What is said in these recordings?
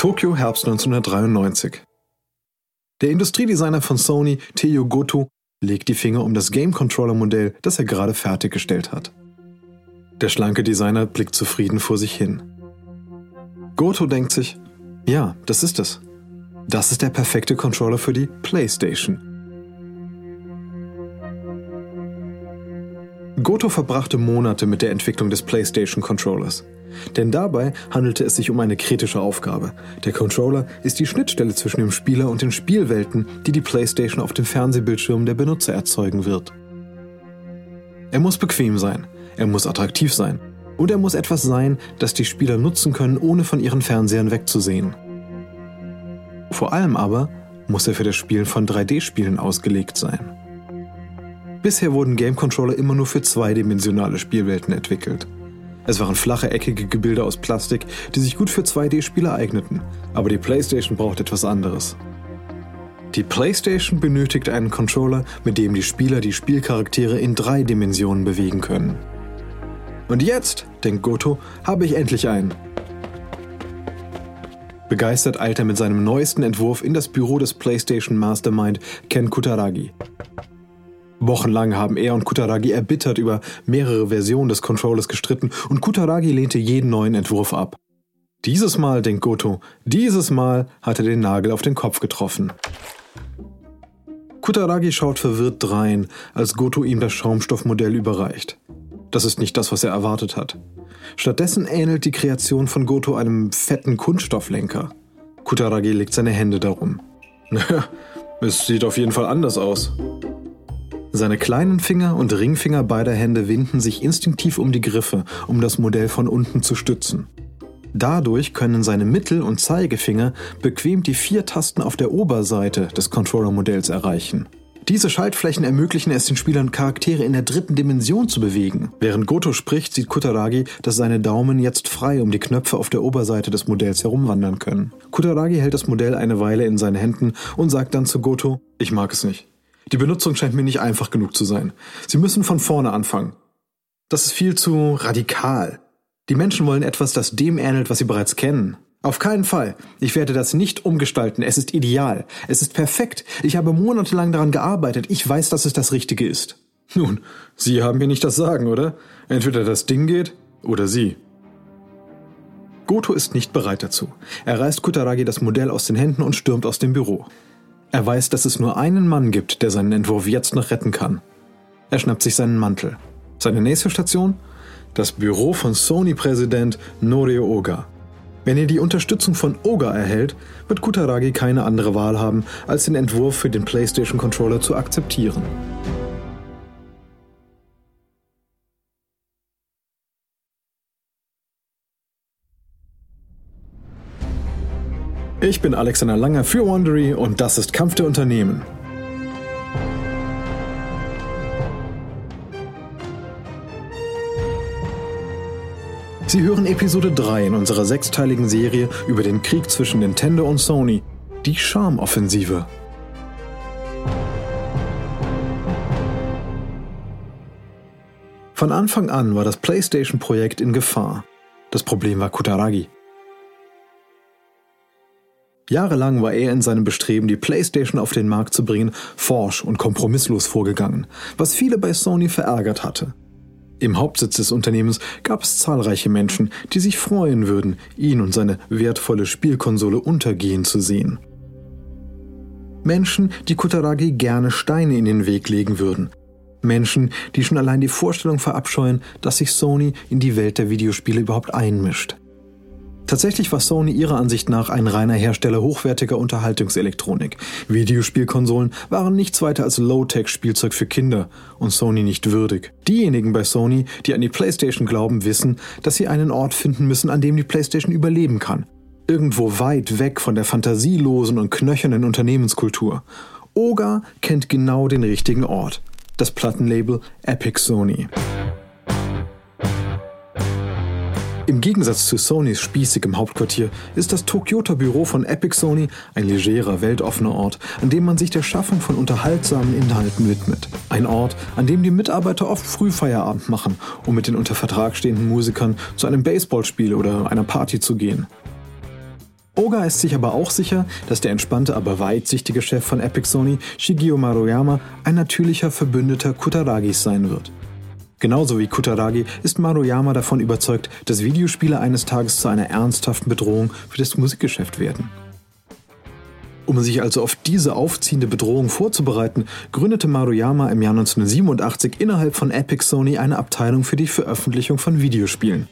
Tokio Herbst 1993. Der Industriedesigner von Sony, Teio Goto, legt die Finger um das Game Controller Modell, das er gerade fertiggestellt hat. Der schlanke Designer blickt zufrieden vor sich hin. Goto denkt sich, ja, das ist es. Das ist der perfekte Controller für die PlayStation. Goto verbrachte Monate mit der Entwicklung des PlayStation Controllers. Denn dabei handelte es sich um eine kritische Aufgabe. Der Controller ist die Schnittstelle zwischen dem Spieler und den Spielwelten, die die PlayStation auf dem Fernsehbildschirm der Benutzer erzeugen wird. Er muss bequem sein, er muss attraktiv sein und er muss etwas sein, das die Spieler nutzen können, ohne von ihren Fernsehern wegzusehen. Vor allem aber muss er für das Spielen von 3D-Spielen ausgelegt sein. Bisher wurden Game Controller immer nur für zweidimensionale Spielwelten entwickelt. Es waren flache, eckige Gebilde aus Plastik, die sich gut für 2D-Spiele eigneten. Aber die PlayStation braucht etwas anderes. Die PlayStation benötigt einen Controller, mit dem die Spieler die Spielcharaktere in drei Dimensionen bewegen können. Und jetzt, denkt Goto, habe ich endlich einen. Begeistert eilt er mit seinem neuesten Entwurf in das Büro des PlayStation Mastermind Ken Kutaragi. Wochenlang haben er und Kutaragi erbittert über mehrere Versionen des Controllers gestritten und Kutaragi lehnte jeden neuen Entwurf ab. Dieses Mal, denkt Goto, dieses Mal hat er den Nagel auf den Kopf getroffen. Kutaragi schaut verwirrt drein, als Goto ihm das Schaumstoffmodell überreicht. Das ist nicht das, was er erwartet hat. Stattdessen ähnelt die Kreation von Goto einem fetten Kunststofflenker. Kutaragi legt seine Hände darum. es sieht auf jeden Fall anders aus. Seine kleinen Finger und Ringfinger beider Hände winden sich instinktiv um die Griffe, um das Modell von unten zu stützen. Dadurch können seine Mittel- und Zeigefinger bequem die vier Tasten auf der Oberseite des Controller-Modells erreichen. Diese Schaltflächen ermöglichen es den Spielern, Charaktere in der dritten Dimension zu bewegen. Während Goto spricht, sieht Kutaragi, dass seine Daumen jetzt frei um die Knöpfe auf der Oberseite des Modells herumwandern können. Kutaragi hält das Modell eine Weile in seinen Händen und sagt dann zu Goto, ich mag es nicht. Die Benutzung scheint mir nicht einfach genug zu sein. Sie müssen von vorne anfangen. Das ist viel zu radikal. Die Menschen wollen etwas, das dem ähnelt, was sie bereits kennen. Auf keinen Fall. Ich werde das nicht umgestalten. Es ist ideal. Es ist perfekt. Ich habe monatelang daran gearbeitet. Ich weiß, dass es das Richtige ist. Nun, Sie haben mir nicht das Sagen, oder? Entweder das Ding geht oder Sie. Goto ist nicht bereit dazu. Er reißt Kutaragi das Modell aus den Händen und stürmt aus dem Büro. Er weiß, dass es nur einen Mann gibt, der seinen Entwurf jetzt noch retten kann. Er schnappt sich seinen Mantel. Seine nächste Station? Das Büro von Sony-Präsident Norio Oga. Wenn er die Unterstützung von Oga erhält, wird Kutaragi keine andere Wahl haben, als den Entwurf für den PlayStation Controller zu akzeptieren. Ich bin Alexander Langer für Wandery und das ist Kampf der Unternehmen. Sie hören Episode 3 in unserer sechsteiligen Serie über den Krieg zwischen Nintendo und Sony, die Charmoffensive. Von Anfang an war das PlayStation-Projekt in Gefahr. Das Problem war Kutaragi. Jahrelang war er in seinem Bestreben, die PlayStation auf den Markt zu bringen, forsch und kompromisslos vorgegangen, was viele bei Sony verärgert hatte. Im Hauptsitz des Unternehmens gab es zahlreiche Menschen, die sich freuen würden, ihn und seine wertvolle Spielkonsole untergehen zu sehen. Menschen, die Kutaragi gerne Steine in den Weg legen würden. Menschen, die schon allein die Vorstellung verabscheuen, dass sich Sony in die Welt der Videospiele überhaupt einmischt. Tatsächlich war Sony ihrer Ansicht nach ein reiner Hersteller hochwertiger Unterhaltungselektronik. Videospielkonsolen waren nichts weiter als Low-Tech-Spielzeug für Kinder und Sony nicht würdig. Diejenigen bei Sony, die an die PlayStation glauben, wissen, dass sie einen Ort finden müssen, an dem die PlayStation überleben kann. Irgendwo weit weg von der fantasielosen und knöchernen Unternehmenskultur. Oga kennt genau den richtigen Ort. Das Plattenlabel Epic Sony. Gegensatz zu Sonys spießigem Hauptquartier ist das Tokyoter Büro von Epic Sony ein legerer, weltoffener Ort, an dem man sich der Schaffung von unterhaltsamen Inhalten widmet. Ein Ort, an dem die Mitarbeiter oft früh Feierabend machen, um mit den unter Vertrag stehenden Musikern zu einem Baseballspiel oder einer Party zu gehen. Oga ist sich aber auch sicher, dass der entspannte, aber weitsichtige Chef von Epic Sony, Shigeo Maruyama, ein natürlicher Verbündeter Kutaragis sein wird. Genauso wie Kutaragi ist Maruyama davon überzeugt, dass Videospiele eines Tages zu einer ernsthaften Bedrohung für das Musikgeschäft werden. Um sich also auf diese aufziehende Bedrohung vorzubereiten, gründete Maruyama im Jahr 1987 innerhalb von Epic Sony eine Abteilung für die Veröffentlichung von Videospielen.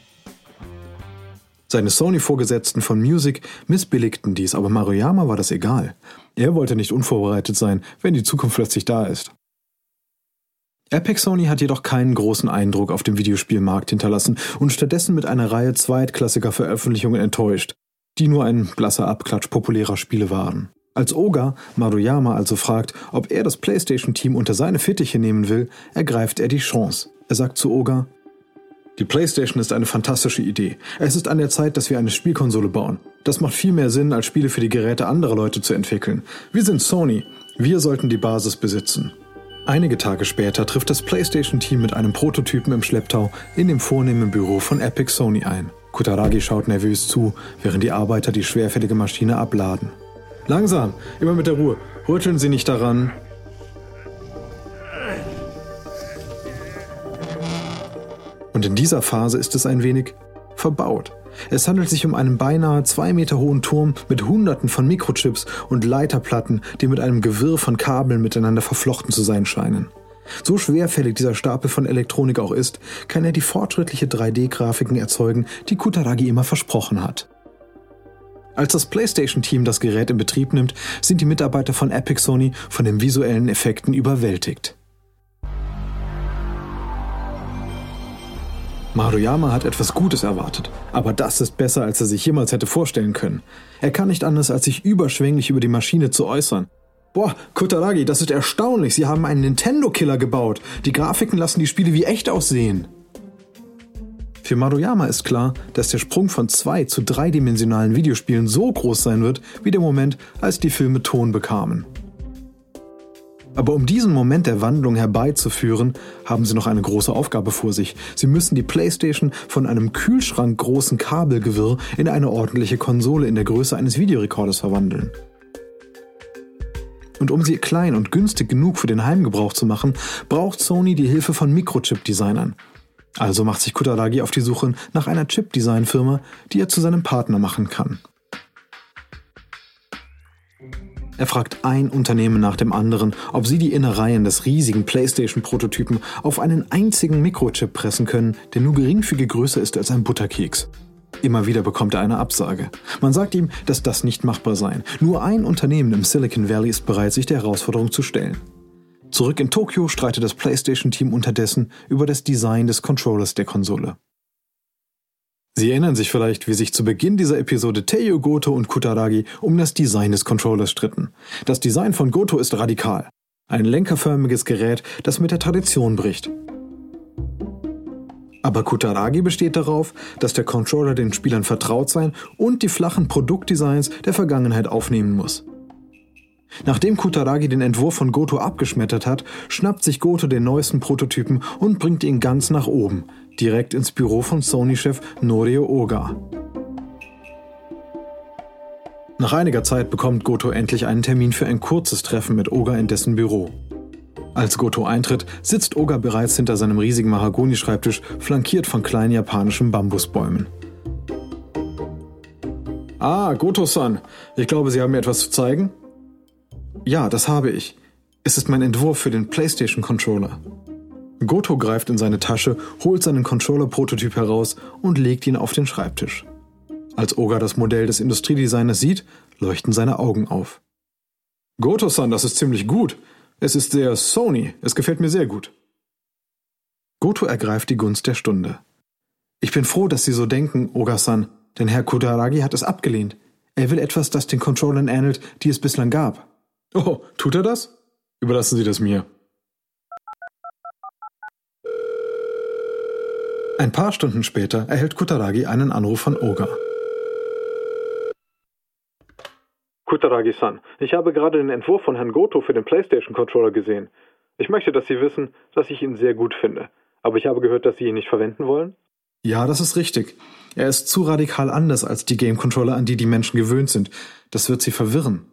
Seine Sony-Vorgesetzten von Music missbilligten dies, aber Maruyama war das egal. Er wollte nicht unvorbereitet sein, wenn die Zukunft plötzlich da ist. Epic Sony hat jedoch keinen großen Eindruck auf dem Videospielmarkt hinterlassen und stattdessen mit einer Reihe zweitklassiger Veröffentlichungen enttäuscht, die nur ein blasser Abklatsch populärer Spiele waren. Als Oga Maruyama also fragt, ob er das PlayStation-Team unter seine Fittiche nehmen will, ergreift er die Chance. Er sagt zu Oga, die PlayStation ist eine fantastische Idee. Es ist an der Zeit, dass wir eine Spielkonsole bauen. Das macht viel mehr Sinn, als Spiele für die Geräte anderer Leute zu entwickeln. Wir sind Sony. Wir sollten die Basis besitzen. Einige Tage später trifft das PlayStation-Team mit einem Prototypen im Schlepptau in dem vornehmen Büro von Epic Sony ein. Kutaragi schaut nervös zu, während die Arbeiter die schwerfällige Maschine abladen. Langsam, immer mit der Ruhe. Rütteln Sie nicht daran. Und in dieser Phase ist es ein wenig verbaut. Es handelt sich um einen beinahe zwei Meter hohen Turm mit Hunderten von Mikrochips und Leiterplatten, die mit einem Gewirr von Kabeln miteinander verflochten zu sein scheinen. So schwerfällig dieser Stapel von Elektronik auch ist, kann er die fortschrittliche 3D-Grafiken erzeugen, die Kutaragi immer versprochen hat. Als das PlayStation-Team das Gerät in Betrieb nimmt, sind die Mitarbeiter von Epic Sony von den visuellen Effekten überwältigt. Maruyama hat etwas Gutes erwartet, aber das ist besser, als er sich jemals hätte vorstellen können. Er kann nicht anders, als sich überschwänglich über die Maschine zu äußern. Boah, Kutaragi, das ist erstaunlich. Sie haben einen Nintendo-Killer gebaut. Die Grafiken lassen die Spiele wie echt aussehen. Für Maruyama ist klar, dass der Sprung von zwei zu dreidimensionalen Videospielen so groß sein wird, wie der Moment, als die Filme Ton bekamen. Aber um diesen Moment der Wandlung herbeizuführen, haben sie noch eine große Aufgabe vor sich. Sie müssen die PlayStation von einem Kühlschrank großen Kabelgewirr in eine ordentliche Konsole in der Größe eines Videorekorders verwandeln. Und um sie klein und günstig genug für den Heimgebrauch zu machen, braucht Sony die Hilfe von Mikrochip-Designern. Also macht sich Kutaragi auf die Suche nach einer Chip-Design-Firma, die er zu seinem Partner machen kann. Er fragt ein Unternehmen nach dem anderen, ob sie die Innereien des riesigen PlayStation-Prototypen auf einen einzigen Mikrochip pressen können, der nur geringfügig größer ist als ein Butterkeks. Immer wieder bekommt er eine Absage. Man sagt ihm, dass das nicht machbar sei. Nur ein Unternehmen im Silicon Valley ist bereit, sich der Herausforderung zu stellen. Zurück in Tokio streitet das PlayStation-Team unterdessen über das Design des Controllers der Konsole. Sie erinnern sich vielleicht, wie sich zu Beginn dieser Episode Teiyo Goto und Kutaragi um das Design des Controllers stritten. Das Design von Goto ist radikal. Ein lenkerförmiges Gerät, das mit der Tradition bricht. Aber Kutaragi besteht darauf, dass der Controller den Spielern vertraut sein und die flachen Produktdesigns der Vergangenheit aufnehmen muss. Nachdem Kutaragi den Entwurf von Goto abgeschmettert hat, schnappt sich Goto den neuesten Prototypen und bringt ihn ganz nach oben, direkt ins Büro von Sony-Chef Norio Oga. Nach einiger Zeit bekommt Goto endlich einen Termin für ein kurzes Treffen mit Oga in dessen Büro. Als Goto eintritt, sitzt Oga bereits hinter seinem riesigen Mahagoni-Schreibtisch, flankiert von kleinen japanischen Bambusbäumen. Ah, Goto-san, ich glaube, Sie haben mir etwas zu zeigen? Ja, das habe ich. Es ist mein Entwurf für den PlayStation-Controller. Goto greift in seine Tasche, holt seinen Controller-Prototyp heraus und legt ihn auf den Schreibtisch. Als Oga das Modell des Industriedesigners sieht, leuchten seine Augen auf. Goto-san, das ist ziemlich gut. Es ist sehr Sony. Es gefällt mir sehr gut. Goto ergreift die Gunst der Stunde. Ich bin froh, dass Sie so denken, Oga-san, denn Herr Kudaragi hat es abgelehnt. Er will etwas, das den Controllern ähnelt, die es bislang gab. Oh, tut er das? Überlassen Sie das mir. Ein paar Stunden später erhält Kutaragi einen Anruf von Oga. Kutaragi-san, ich habe gerade den Entwurf von Herrn Goto für den PlayStation-Controller gesehen. Ich möchte, dass Sie wissen, dass ich ihn sehr gut finde. Aber ich habe gehört, dass Sie ihn nicht verwenden wollen? Ja, das ist richtig. Er ist zu radikal anders als die Game Controller, an die die Menschen gewöhnt sind. Das wird sie verwirren.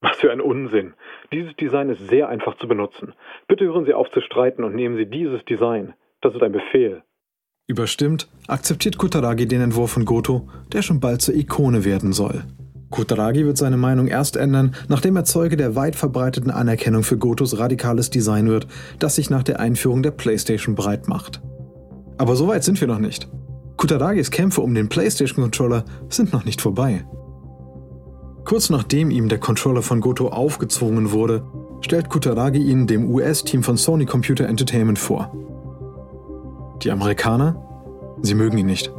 Was für ein Unsinn. Dieses Design ist sehr einfach zu benutzen. Bitte hören Sie auf zu streiten und nehmen Sie dieses Design. Das ist ein Befehl. Überstimmt akzeptiert Kutaragi den Entwurf von Goto, der schon bald zur Ikone werden soll. Kutaragi wird seine Meinung erst ändern, nachdem er Zeuge der weit verbreiteten Anerkennung für Gotos radikales Design wird, das sich nach der Einführung der PlayStation breit macht. Aber so weit sind wir noch nicht. Kutaragis Kämpfe um den PlayStation-Controller sind noch nicht vorbei. Kurz nachdem ihm der Controller von Goto aufgezwungen wurde, stellt Kutaragi ihn dem US-Team von Sony Computer Entertainment vor. Die Amerikaner? Sie mögen ihn nicht.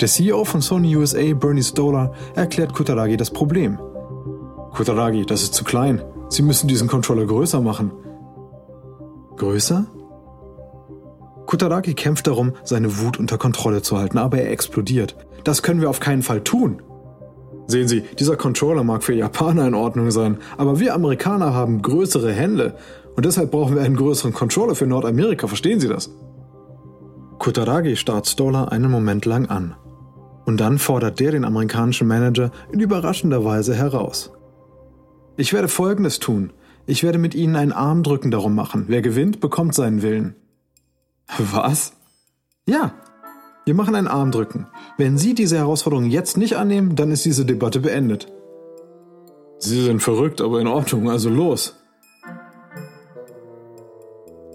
Der CEO von Sony USA, Bernie Stolar, erklärt Kutaragi das Problem. Kutaragi, das ist zu klein. Sie müssen diesen Controller größer machen. Größer? Kutaragi kämpft darum, seine Wut unter Kontrolle zu halten, aber er explodiert. Das können wir auf keinen Fall tun. Sehen Sie, dieser Controller mag für Japaner in Ordnung sein, aber wir Amerikaner haben größere Hände und deshalb brauchen wir einen größeren Controller für Nordamerika, verstehen Sie das? Kutaragi starrt Stoller einen Moment lang an. Und dann fordert der den amerikanischen Manager in überraschender Weise heraus. Ich werde Folgendes tun. Ich werde mit Ihnen ein Armdrücken darum machen. Wer gewinnt, bekommt seinen Willen. Was? Ja. Wir machen ein Armdrücken. Wenn Sie diese Herausforderung jetzt nicht annehmen, dann ist diese Debatte beendet. Sie sind verrückt, aber in Ordnung, also los.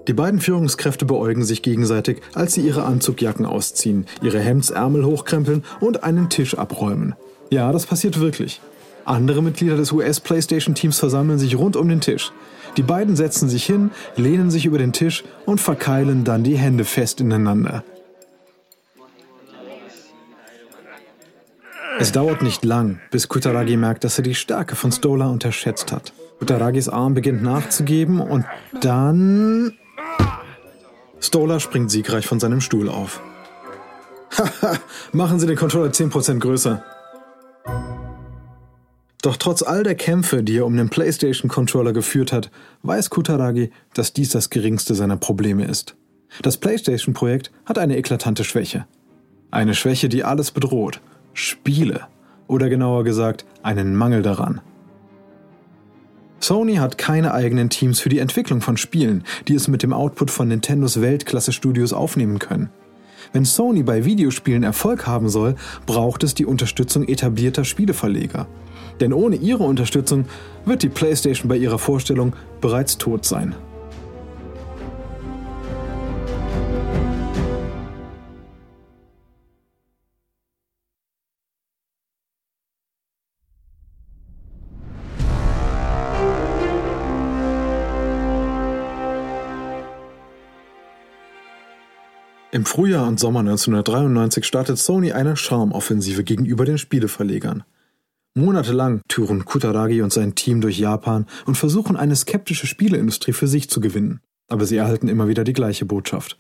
Die beiden Führungskräfte beäugen sich gegenseitig, als sie ihre Anzugjacken ausziehen, ihre Hemdsärmel hochkrempeln und einen Tisch abräumen. Ja, das passiert wirklich. Andere Mitglieder des US-PlayStation-Teams versammeln sich rund um den Tisch. Die beiden setzen sich hin, lehnen sich über den Tisch und verkeilen dann die Hände fest ineinander. Es dauert nicht lang, bis Kutaragi merkt, dass er die Stärke von Stola unterschätzt hat. Kutaragis Arm beginnt nachzugeben und dann Stola springt siegreich von seinem Stuhl auf. Haha, machen Sie den Controller 10% größer. Doch trotz all der Kämpfe, die er um den PlayStation-Controller geführt hat, weiß Kutaragi, dass dies das geringste seiner Probleme ist. Das PlayStation-Projekt hat eine eklatante Schwäche. Eine Schwäche, die alles bedroht. Spiele. Oder genauer gesagt, einen Mangel daran. Sony hat keine eigenen Teams für die Entwicklung von Spielen, die es mit dem Output von Nintendos Weltklasse-Studios aufnehmen können. Wenn Sony bei Videospielen Erfolg haben soll, braucht es die Unterstützung etablierter Spieleverleger. Denn ohne ihre Unterstützung wird die PlayStation bei ihrer Vorstellung bereits tot sein. Im Frühjahr und Sommer 1993 startet Sony eine Charmoffensive gegenüber den Spieleverlegern. Monatelang touren Kutaragi und sein Team durch Japan und versuchen eine skeptische Spieleindustrie für sich zu gewinnen. Aber sie erhalten immer wieder die gleiche Botschaft.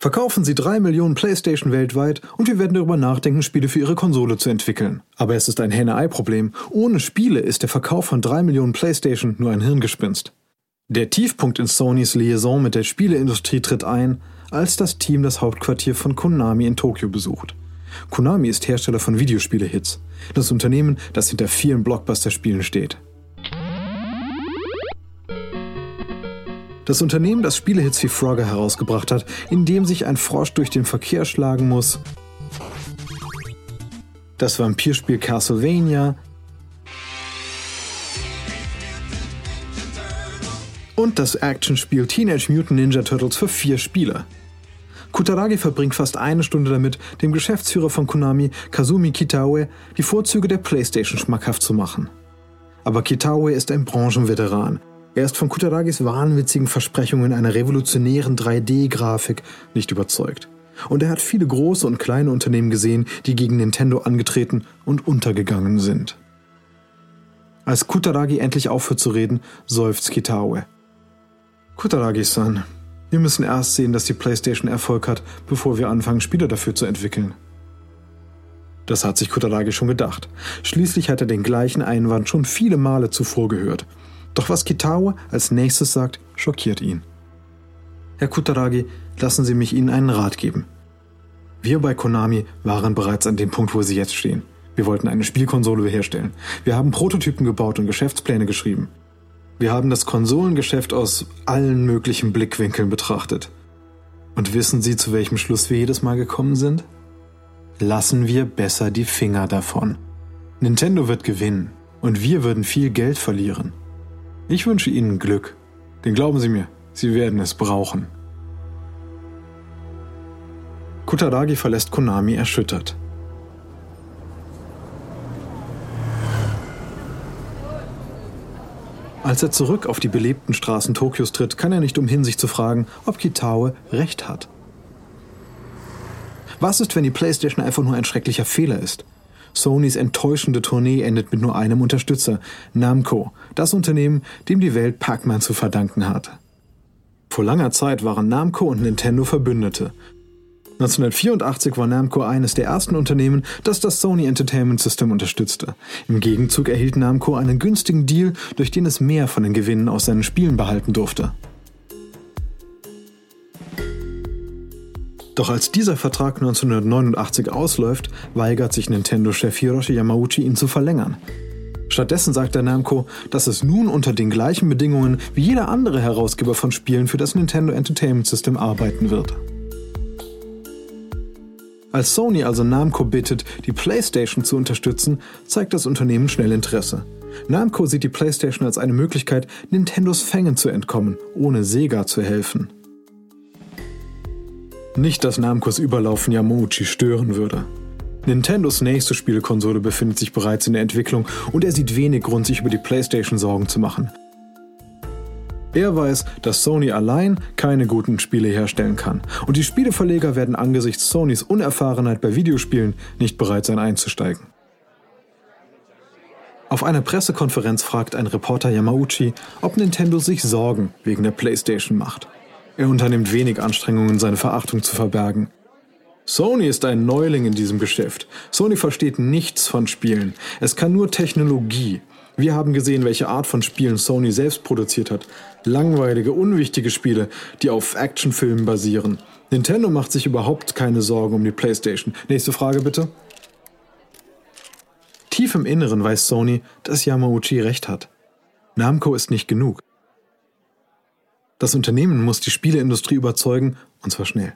Verkaufen Sie drei Millionen Playstation weltweit und wir werden darüber nachdenken, Spiele für Ihre Konsole zu entwickeln. Aber es ist ein Henne-Ei-Problem. Ohne Spiele ist der Verkauf von drei Millionen Playstation nur ein Hirngespinst. Der Tiefpunkt in Sonys Liaison mit der Spieleindustrie tritt ein, als das Team das Hauptquartier von Konami in Tokio besucht. Konami ist Hersteller von Videospiele-Hits, das Unternehmen, das hinter vielen Blockbuster-Spielen steht. Das Unternehmen, das Spielehits wie Frogger herausgebracht hat, in dem sich ein Frosch durch den Verkehr schlagen muss, das Vampirspiel Castlevania und das Actionspiel Teenage Mutant Ninja Turtles für vier Spieler. Kutaragi verbringt fast eine Stunde damit, dem Geschäftsführer von Konami, Kazumi Kitaue, die Vorzüge der PlayStation schmackhaft zu machen. Aber Kitaue ist ein Branchenveteran. Er ist von Kutaragis wahnwitzigen Versprechungen einer revolutionären 3D-Grafik nicht überzeugt. Und er hat viele große und kleine Unternehmen gesehen, die gegen Nintendo angetreten und untergegangen sind. Als Kutaragi endlich aufhört zu reden, seufzt Kitaue. Kutaragi-san, wir müssen erst sehen, dass die PlayStation Erfolg hat, bevor wir anfangen, Spiele dafür zu entwickeln. Das hat sich Kutaragi schon gedacht. Schließlich hat er den gleichen Einwand schon viele Male zuvor gehört. Doch was Kitaue als nächstes sagt, schockiert ihn. Herr Kutaragi, lassen Sie mich Ihnen einen Rat geben. Wir bei Konami waren bereits an dem Punkt, wo sie jetzt stehen. Wir wollten eine Spielkonsole herstellen. Wir haben Prototypen gebaut und Geschäftspläne geschrieben. Wir haben das Konsolengeschäft aus allen möglichen Blickwinkeln betrachtet. Und wissen Sie, zu welchem Schluss wir jedes Mal gekommen sind? Lassen wir besser die Finger davon. Nintendo wird gewinnen und wir würden viel Geld verlieren. Ich wünsche Ihnen Glück, denn glauben Sie mir, Sie werden es brauchen. Kutaragi verlässt Konami erschüttert. Als er zurück auf die belebten Straßen Tokios tritt, kann er nicht umhin, sich zu fragen, ob Kitaue recht hat. Was ist, wenn die PlayStation einfach nur ein schrecklicher Fehler ist? Sonys enttäuschende Tournee endet mit nur einem Unterstützer, Namco, das Unternehmen, dem die Welt Pac-Man zu verdanken hat. Vor langer Zeit waren Namco und Nintendo Verbündete. 1984 war Namco eines der ersten Unternehmen, das das Sony Entertainment System unterstützte. Im Gegenzug erhielt Namco einen günstigen Deal, durch den es mehr von den Gewinnen aus seinen Spielen behalten durfte. Doch als dieser Vertrag 1989 ausläuft, weigert sich Nintendo-Chef Hiroshi Yamauchi ihn zu verlängern. Stattdessen sagt der Namco, dass es nun unter den gleichen Bedingungen wie jeder andere Herausgeber von Spielen für das Nintendo Entertainment System arbeiten wird. Als Sony also Namco bittet, die PlayStation zu unterstützen, zeigt das Unternehmen schnell Interesse. Namco sieht die PlayStation als eine Möglichkeit, Nintendos Fängen zu entkommen, ohne Sega zu helfen. Nicht, dass Namcos Überlaufen Yamauchi stören würde. Nintendos nächste Spielkonsole befindet sich bereits in der Entwicklung und er sieht wenig Grund, sich über die PlayStation Sorgen zu machen. Er weiß, dass Sony allein keine guten Spiele herstellen kann. Und die Spieleverleger werden angesichts Sonys Unerfahrenheit bei Videospielen nicht bereit sein einzusteigen. Auf einer Pressekonferenz fragt ein Reporter Yamauchi, ob Nintendo sich Sorgen wegen der PlayStation macht. Er unternimmt wenig Anstrengungen, seine Verachtung zu verbergen. Sony ist ein Neuling in diesem Geschäft. Sony versteht nichts von Spielen. Es kann nur Technologie. Wir haben gesehen, welche Art von Spielen Sony selbst produziert hat. Langweilige, unwichtige Spiele, die auf Actionfilmen basieren. Nintendo macht sich überhaupt keine Sorgen um die PlayStation. Nächste Frage bitte. Tief im Inneren weiß Sony, dass Yamauchi recht hat. Namco ist nicht genug. Das Unternehmen muss die Spieleindustrie überzeugen, und zwar schnell.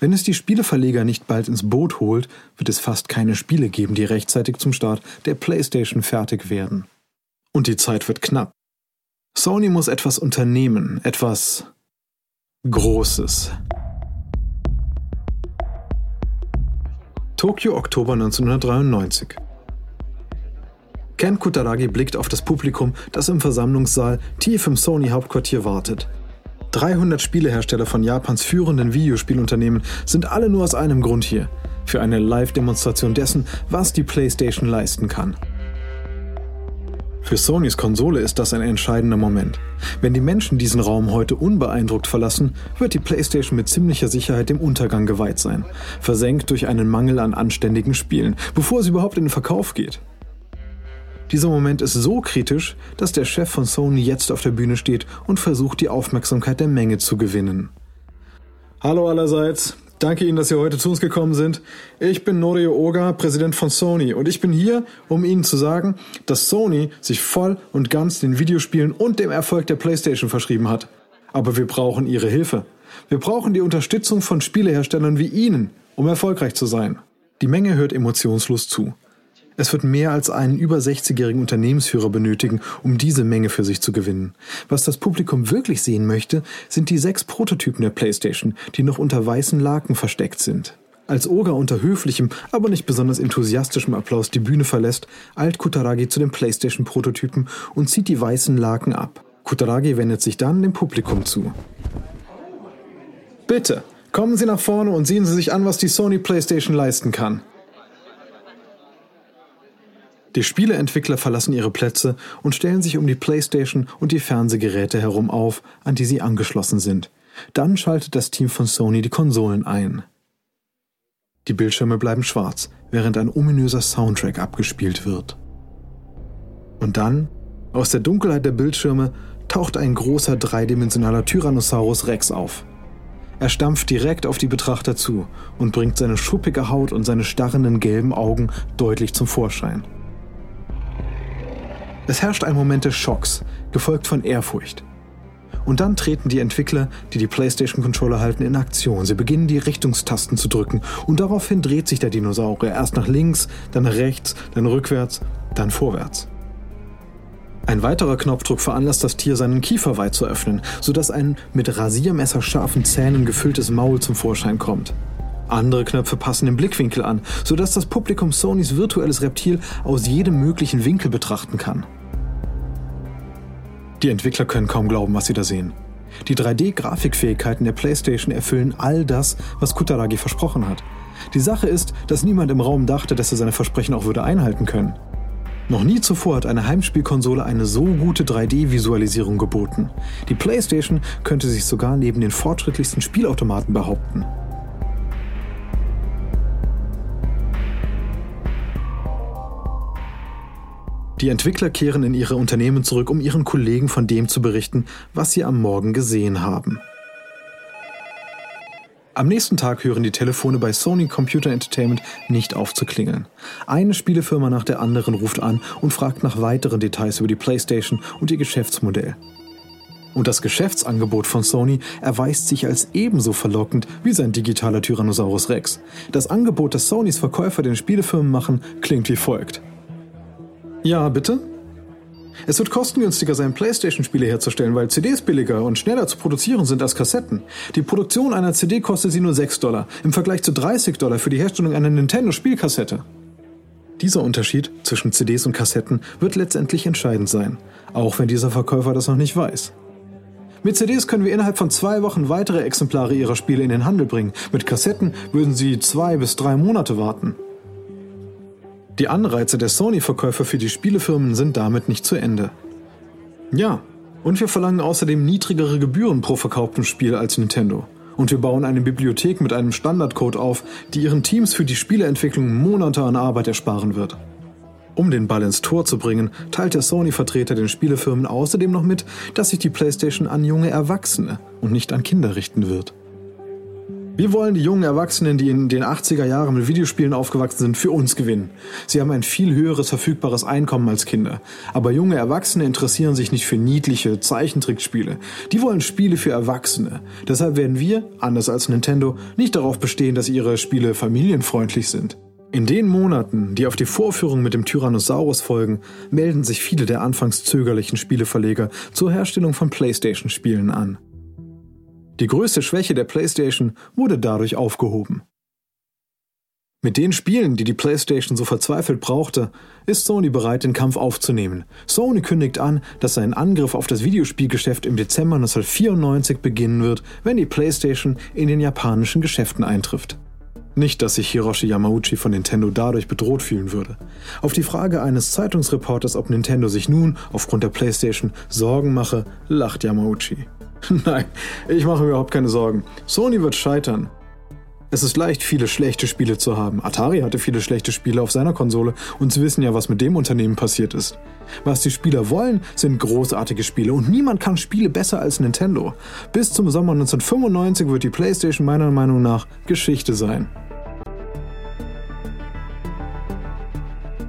Wenn es die Spieleverleger nicht bald ins Boot holt, wird es fast keine Spiele geben, die rechtzeitig zum Start der PlayStation fertig werden. Und die Zeit wird knapp. Sony muss etwas unternehmen, etwas Großes. Tokio, Oktober 1993. Ken Kutaragi blickt auf das Publikum, das im Versammlungssaal tief im Sony-Hauptquartier wartet. 300 Spielehersteller von Japans führenden Videospielunternehmen sind alle nur aus einem Grund hier: für eine Live-Demonstration dessen, was die PlayStation leisten kann. Für Sonys Konsole ist das ein entscheidender Moment. Wenn die Menschen diesen Raum heute unbeeindruckt verlassen, wird die PlayStation mit ziemlicher Sicherheit dem Untergang geweiht sein, versenkt durch einen Mangel an anständigen Spielen, bevor sie überhaupt in den Verkauf geht. Dieser Moment ist so kritisch, dass der Chef von Sony jetzt auf der Bühne steht und versucht, die Aufmerksamkeit der Menge zu gewinnen. Hallo allerseits, Danke Ihnen, dass Sie heute zu uns gekommen sind. Ich bin Norio Oga, Präsident von Sony und ich bin hier, um Ihnen zu sagen, dass Sony sich voll und ganz den Videospielen und dem Erfolg der PlayStation verschrieben hat. Aber wir brauchen Ihre Hilfe. Wir brauchen die Unterstützung von Spieleherstellern wie Ihnen, um erfolgreich zu sein. Die Menge hört emotionslos zu. Es wird mehr als einen über 60-jährigen Unternehmensführer benötigen, um diese Menge für sich zu gewinnen. Was das Publikum wirklich sehen möchte, sind die sechs Prototypen der PlayStation, die noch unter weißen Laken versteckt sind. Als Oga unter höflichem, aber nicht besonders enthusiastischem Applaus die Bühne verlässt, eilt Kutaragi zu den PlayStation-Prototypen und zieht die weißen Laken ab. Kutaragi wendet sich dann dem Publikum zu. Bitte, kommen Sie nach vorne und sehen Sie sich an, was die Sony PlayStation leisten kann. Die Spieleentwickler verlassen ihre Plätze und stellen sich um die Playstation und die Fernsehgeräte herum auf, an die sie angeschlossen sind. Dann schaltet das Team von Sony die Konsolen ein. Die Bildschirme bleiben schwarz, während ein ominöser Soundtrack abgespielt wird. Und dann, aus der Dunkelheit der Bildschirme, taucht ein großer dreidimensionaler Tyrannosaurus Rex auf. Er stampft direkt auf die Betrachter zu und bringt seine schuppige Haut und seine starrenden gelben Augen deutlich zum Vorschein. Es herrscht ein Moment des Schocks, gefolgt von Ehrfurcht. Und dann treten die Entwickler, die die PlayStation-Controller halten, in Aktion. Sie beginnen die Richtungstasten zu drücken und daraufhin dreht sich der Dinosaurier erst nach links, dann nach rechts, dann rückwärts, dann vorwärts. Ein weiterer Knopfdruck veranlasst das Tier, seinen Kiefer weit zu öffnen, sodass ein mit rasiermesserscharfen Zähnen gefülltes Maul zum Vorschein kommt. Andere Knöpfe passen den Blickwinkel an, sodass das Publikum Sonys virtuelles Reptil aus jedem möglichen Winkel betrachten kann. Die Entwickler können kaum glauben, was sie da sehen. Die 3D-Grafikfähigkeiten der PlayStation erfüllen all das, was Kutaragi versprochen hat. Die Sache ist, dass niemand im Raum dachte, dass er seine Versprechen auch würde einhalten können. Noch nie zuvor hat eine Heimspielkonsole eine so gute 3D-Visualisierung geboten. Die PlayStation könnte sich sogar neben den fortschrittlichsten Spielautomaten behaupten. Die Entwickler kehren in ihre Unternehmen zurück, um ihren Kollegen von dem zu berichten, was sie am Morgen gesehen haben. Am nächsten Tag hören die Telefone bei Sony Computer Entertainment nicht auf zu klingeln. Eine Spielefirma nach der anderen ruft an und fragt nach weiteren Details über die PlayStation und ihr Geschäftsmodell. Und das Geschäftsangebot von Sony erweist sich als ebenso verlockend wie sein digitaler Tyrannosaurus Rex. Das Angebot, das Sonys Verkäufer den Spielefirmen machen, klingt wie folgt. Ja, bitte? Es wird kostengünstiger sein, PlayStation-Spiele herzustellen, weil CDs billiger und schneller zu produzieren sind als Kassetten. Die Produktion einer CD kostet sie nur 6 Dollar, im Vergleich zu 30 Dollar für die Herstellung einer Nintendo-Spielkassette. Dieser Unterschied zwischen CDs und Kassetten wird letztendlich entscheidend sein, auch wenn dieser Verkäufer das noch nicht weiß. Mit CDs können wir innerhalb von zwei Wochen weitere Exemplare ihrer Spiele in den Handel bringen. Mit Kassetten würden sie zwei bis drei Monate warten. Die Anreize der Sony-Verkäufer für die Spielefirmen sind damit nicht zu Ende. Ja, und wir verlangen außerdem niedrigere Gebühren pro verkauftem Spiel als Nintendo. Und wir bauen eine Bibliothek mit einem Standardcode auf, die ihren Teams für die Spieleentwicklung Monate an Arbeit ersparen wird. Um den Ball ins Tor zu bringen, teilt der Sony-Vertreter den Spielefirmen außerdem noch mit, dass sich die PlayStation an junge Erwachsene und nicht an Kinder richten wird. Wir wollen die jungen Erwachsenen, die in den 80er Jahren mit Videospielen aufgewachsen sind, für uns gewinnen. Sie haben ein viel höheres verfügbares Einkommen als Kinder. Aber junge Erwachsene interessieren sich nicht für niedliche Zeichentrickspiele. Die wollen Spiele für Erwachsene. Deshalb werden wir, anders als Nintendo, nicht darauf bestehen, dass ihre Spiele familienfreundlich sind. In den Monaten, die auf die Vorführung mit dem Tyrannosaurus folgen, melden sich viele der anfangs zögerlichen Spieleverleger zur Herstellung von PlayStation-Spielen an. Die größte Schwäche der PlayStation wurde dadurch aufgehoben. Mit den Spielen, die die PlayStation so verzweifelt brauchte, ist Sony bereit, den Kampf aufzunehmen. Sony kündigt an, dass sein Angriff auf das Videospielgeschäft im Dezember 1994 beginnen wird, wenn die PlayStation in den japanischen Geschäften eintrifft. Nicht, dass sich Hiroshi Yamauchi von Nintendo dadurch bedroht fühlen würde. Auf die Frage eines Zeitungsreporters, ob Nintendo sich nun aufgrund der PlayStation Sorgen mache, lacht Yamauchi. Nein, ich mache mir überhaupt keine Sorgen. Sony wird scheitern. Es ist leicht, viele schlechte Spiele zu haben. Atari hatte viele schlechte Spiele auf seiner Konsole und Sie wissen ja, was mit dem Unternehmen passiert ist. Was die Spieler wollen, sind großartige Spiele und niemand kann Spiele besser als Nintendo. Bis zum Sommer 1995 wird die PlayStation meiner Meinung nach Geschichte sein.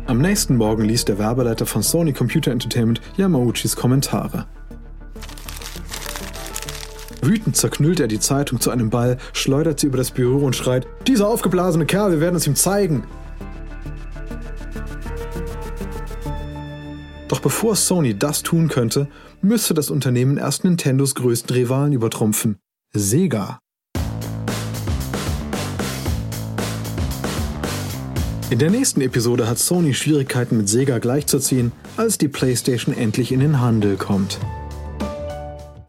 Am nächsten Morgen liest der Werbeleiter von Sony Computer Entertainment Yamauchis Kommentare. Wütend zerknüllt er die Zeitung zu einem Ball, schleudert sie über das Büro und schreit: Dieser aufgeblasene Kerl, wir werden es ihm zeigen! Doch bevor Sony das tun könnte, müsste das Unternehmen erst Nintendos größten Rivalen übertrumpfen: Sega. In der nächsten Episode hat Sony Schwierigkeiten mit Sega gleichzuziehen, als die PlayStation endlich in den Handel kommt.